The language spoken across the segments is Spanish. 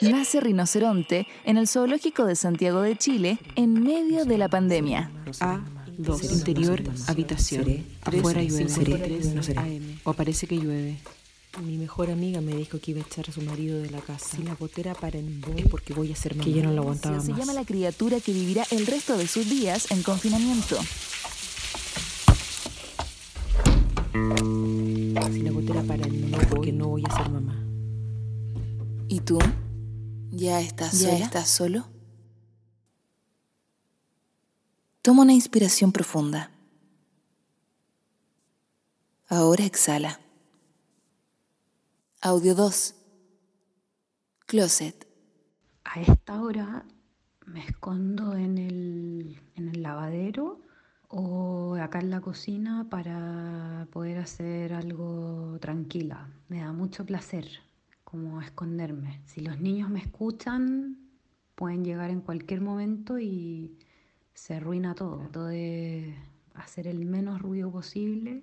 Nace rinoceronte en el zoológico de Santiago de Chile en medio de la pandemia. A, 2, interior, habitación. Afuera llueve. O parece que llueve. Mi mejor amiga me dijo que iba a echar a su marido de la casa. Si la botera para en es porque voy a ser mamá. Que ya no la aguantaba Se llama la criatura que vivirá el resto de sus días en confinamiento. ¿Y tú? ¿Ya estás ¿Ya estás solo? Toma una inspiración profunda. Ahora exhala. Audio 2. Closet. A esta hora me escondo en el, en el lavadero o acá en la cocina para poder hacer algo tranquila. Me da mucho placer como esconderme. Si los niños me escuchan, pueden llegar en cualquier momento y se arruina todo. Trato de hacer el menos ruido posible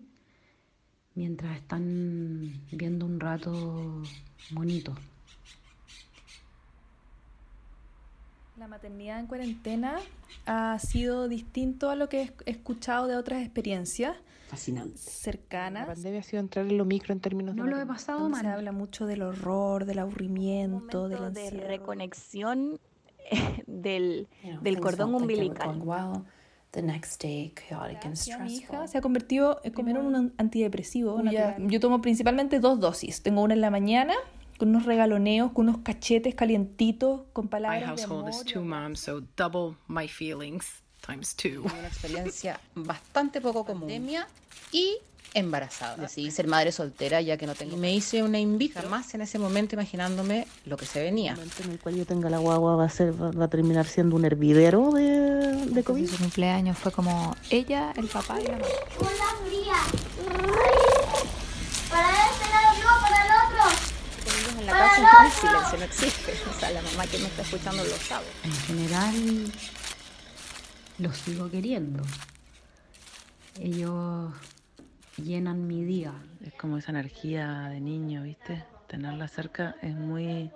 mientras están viendo un rato bonito. La maternidad en cuarentena ha sido distinto a lo que he escuchado de otras experiencias Fascinante. cercanas. La pandemia ha sido entrar en lo micro en términos No de lo he pasado donde se mal. habla mucho del horror, del aburrimiento, del de encierro. reconexión eh, del, know, del cordón umbilical. The next day, chaotic and Gracias, Mi stressful. hija se ha convertido en comer un antidepresivo. natural. Yo tomo principalmente dos dosis. Tengo una en la mañana con unos regaloneos, con unos cachetes calientitos, con My palabras de household amor. is two moms, so double my feelings times two. una experiencia bastante poco común. Pandemia y embarazada. Decidí ser madre soltera ya que no tengo. Y me hice una invita más en ese momento imaginándome lo que se venía. El momento en el cual yo tenga la guagua va a ser va a terminar siendo un hervidero de, de COVID. Su cumpleaños fue como ella, el papá y la mamá. Para este lado no, para el otro. Con ellos en la casa entonces el silencio no existe. O sea, la mamá que me está escuchando lo sabe. En general, los sigo queriendo. Ellos llenan mi día. Es como esa energía de niño, ¿viste? Tenerla cerca es muy,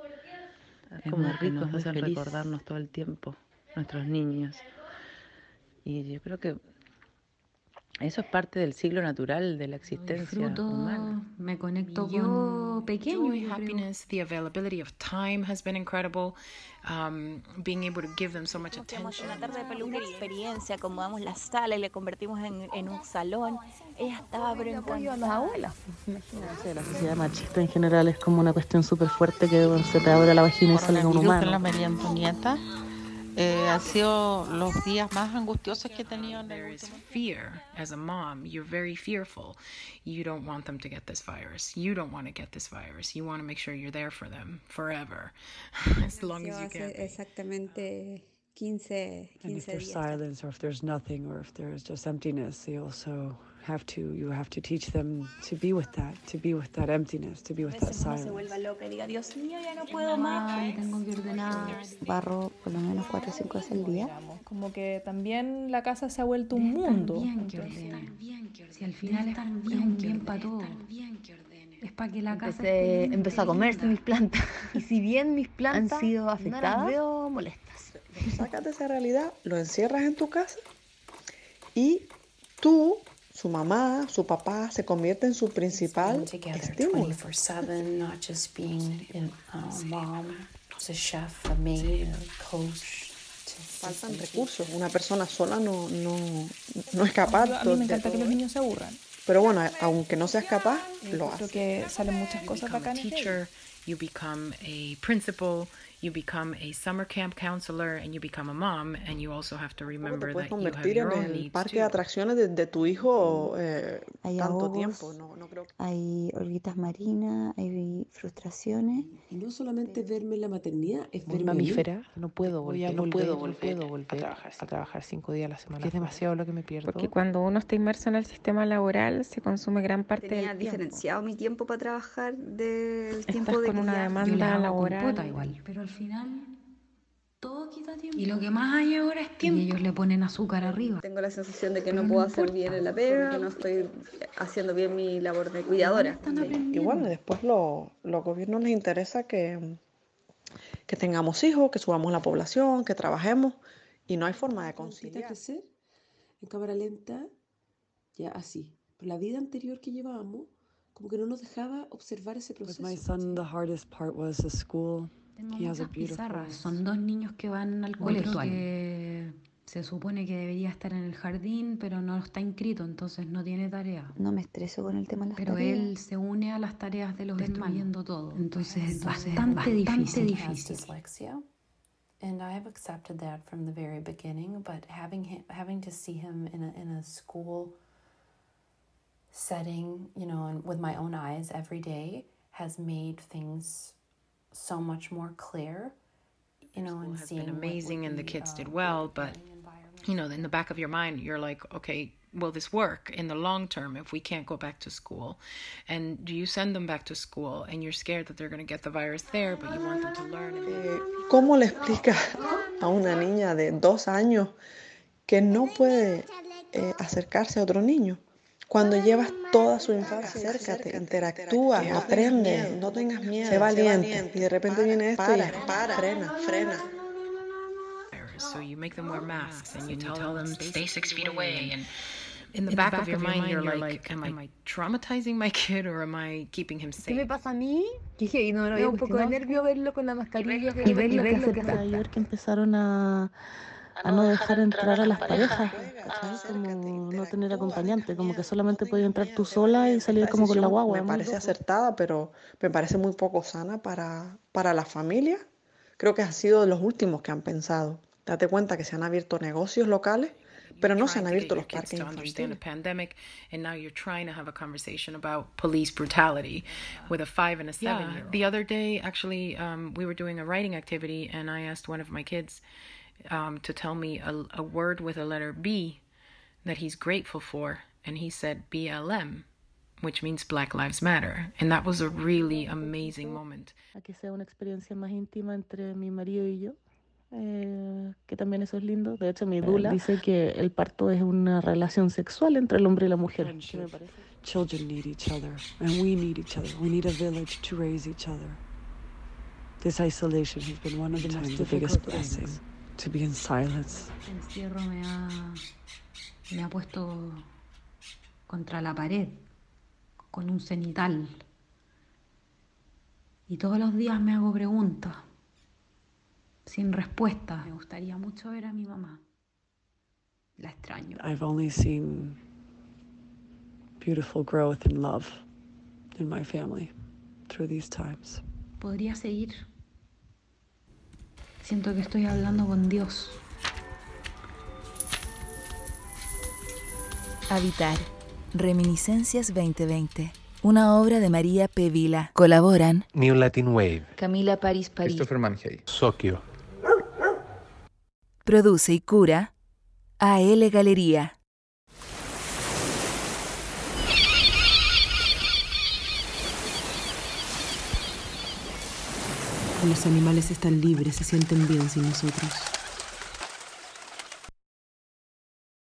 es como muy rico, nos nos hace hace feliz. recordarnos todo el tiempo, nuestros niños. Y yo creo que eso es parte del ciclo natural de la existencia Disfruto, humana. me conecto Yo- con pequeño. joy, happiness, the availability of time has been incredible. Um, being able to give them so much Hacemos attention. una tarde de peluquería, experiencia, acomodamos la sala y le convertimos en, en un salón. Ella estaba pero encantada. las abuelas. La sociedad machista en general es como una cuestión súper fuerte que se te abre la vagina y sale un en la humano. María Antonieta eh, han sido los días más angustiosos que he tenido en el último fear as a mom. You're very fearful. You don't want them to get this virus. You don't want to get this virus. You want to make sure you're there for them forever, as long as you can. be. exactamente 15, And if 15 there's días. silence or if there's nothing or if there's just emptiness, they also have to you have to teach them to be with that, to be with that emptiness, to be with that uno se silence. vuelva loca y diga, Dios mío, ya no puedo más. tengo que ordenar. Barro por lo menos 4 o 5 veces al día. Como que también la casa se ha vuelto un mundo. Bien que ordenen. Si al final es, un bien para todos. Es para que la casa Empecé, empezó a comerse mis plantas. Y si bien mis plantas han sido no las afectadas, veo molestas. Sacas de esa realidad, lo encierras en tu casa y tú, su mamá, su papá, se convierte en su principal estímulo. 24/7, not just being a mom, a chef, a maid, a coach. Faltan recursos. Una persona sola no, no, no es capaz Yo- a mí me de encanta que todo los eso. niños se aburran. Pero bueno, aunque no seas capaz, lo Creo haces. que salen muchas cosas become a bacanas. you become a principal, you become a summer camp counselor, and you become a mom, and you also have to remember that you have your own needs parque too. de atracciones de, de tu hijo eh, Hay tanto ahogos, tiempo. No, no creo que... hay orbitas marinas, hay frustraciones. Y no solamente verme en la maternidad, es verme mamífera, no puedo volver, no volver, puedo no volver, puedo volver a trabajar, a trabajar cinco días a la semana. Es demasiado lo que me pierdo. Porque cuando uno está inmerso en el sistema laboral se consume gran parte Tenía del tiempo. diferenciado mi tiempo para trabajar del Estás tiempo de con una demanda laboral. igual, pero al final todo queda Y lo que más hay ahora es tiempo. Y ellos le ponen azúcar arriba. Tengo la sensación de que no puedo hacer bien en la pega, que no estoy haciendo bien mi labor de cuidadora. Y bueno, después lo, los gobiernos les interesa que, que tengamos hijos, que subamos la población, que trabajemos y no hay forma de conciliar. crecer en cámara lenta, ya así. Pero la vida anterior que llevábamos, como que no nos dejaba observar ese With proceso. my son, the hardest part was the school. Tengo He muchas pizarras. Son dos niños que van al colegio que se supone que debería estar en el jardín, pero no está inscrito, entonces no tiene tarea. No me estreso con el tema de las Pero tareas. él se une a las tareas de los destruyendo todo. Entonces es Entonces, bastante, difícil. Dyslexia, and I have accepted that from the very beginning. But having him, having to see him in a in a school setting, you know, and with my own eyes every day, has made things so much more clear. You know, and has seeing been amazing and the kids uh, did well, but you know, in the back of your mind, you're like, okay, will this work in the long term if we can't go back to school? And do you send them back to school and you're scared that they're going to get the virus there, but you want them to learn? And Eh, ¿Cómo le explicas a una niña de dos años que no puede eh, acercarse a otro niño? Cuando llevas toda su infancia, acércate, interactúa, aprende, no tengas miedo, sé valiente. Y de repente viene esto y para, frena, frena. So you make them wear masks and you tell them stay six feet away. And in the back of your mind, you're like, am I traumatizing my kid or am I keeping him ¿Qué me safe? pasa a mí? Dije, y no había un poco de nervio verlo con la mascarilla. Y ver lo que hace Ayer que empezaron a, a no dejar entrar a las parejas, ¿cachai? Como no tener acompañante, como que solamente podías entrar tú sola y salir como con la guagua. Me parece acertada, pero me parece muy poco sana para, para la familia. Creo que ha sido de los últimos que han pensado. Date cuenta que se han abierto negocios locales, pero no se han abierto los parques infantiles. Yeah. The other day, actually, um, we were doing a writing activity, and I asked one of my kids um, to tell me a, a word with a letter B that he's grateful for, and he said BLM, which means Black Lives Matter, and that was a really amazing moment. a que sea una experiencia más íntima entre mi marido y yo, eh, que también eso es lindo. De hecho, mi dula dice que el parto es una relación sexual entre el hombre y la mujer. ¿Qué me parece? Children need each other, and we need each other. We need a village to raise each other. This isolation has been one of the most the biggest blessing. To be in silence. El encierro me ha, me ha puesto contra la pared con un cenital. Y todos los días me hago preguntas sin respuesta. Me gustaría mucho ver a mi mamá. La extraño. I've only seen beautiful growth and love in my family through these times. Podría seguir. Siento que estoy hablando con Dios. Habitar. Reminiscencias 2020. Una obra de María P. Vila. Colaboran New Latin Wave. Camila París París. Christopher Manhey. Sokio. Produce y cura AL Galería. Los animales están libres, se sienten bien sin nosotros.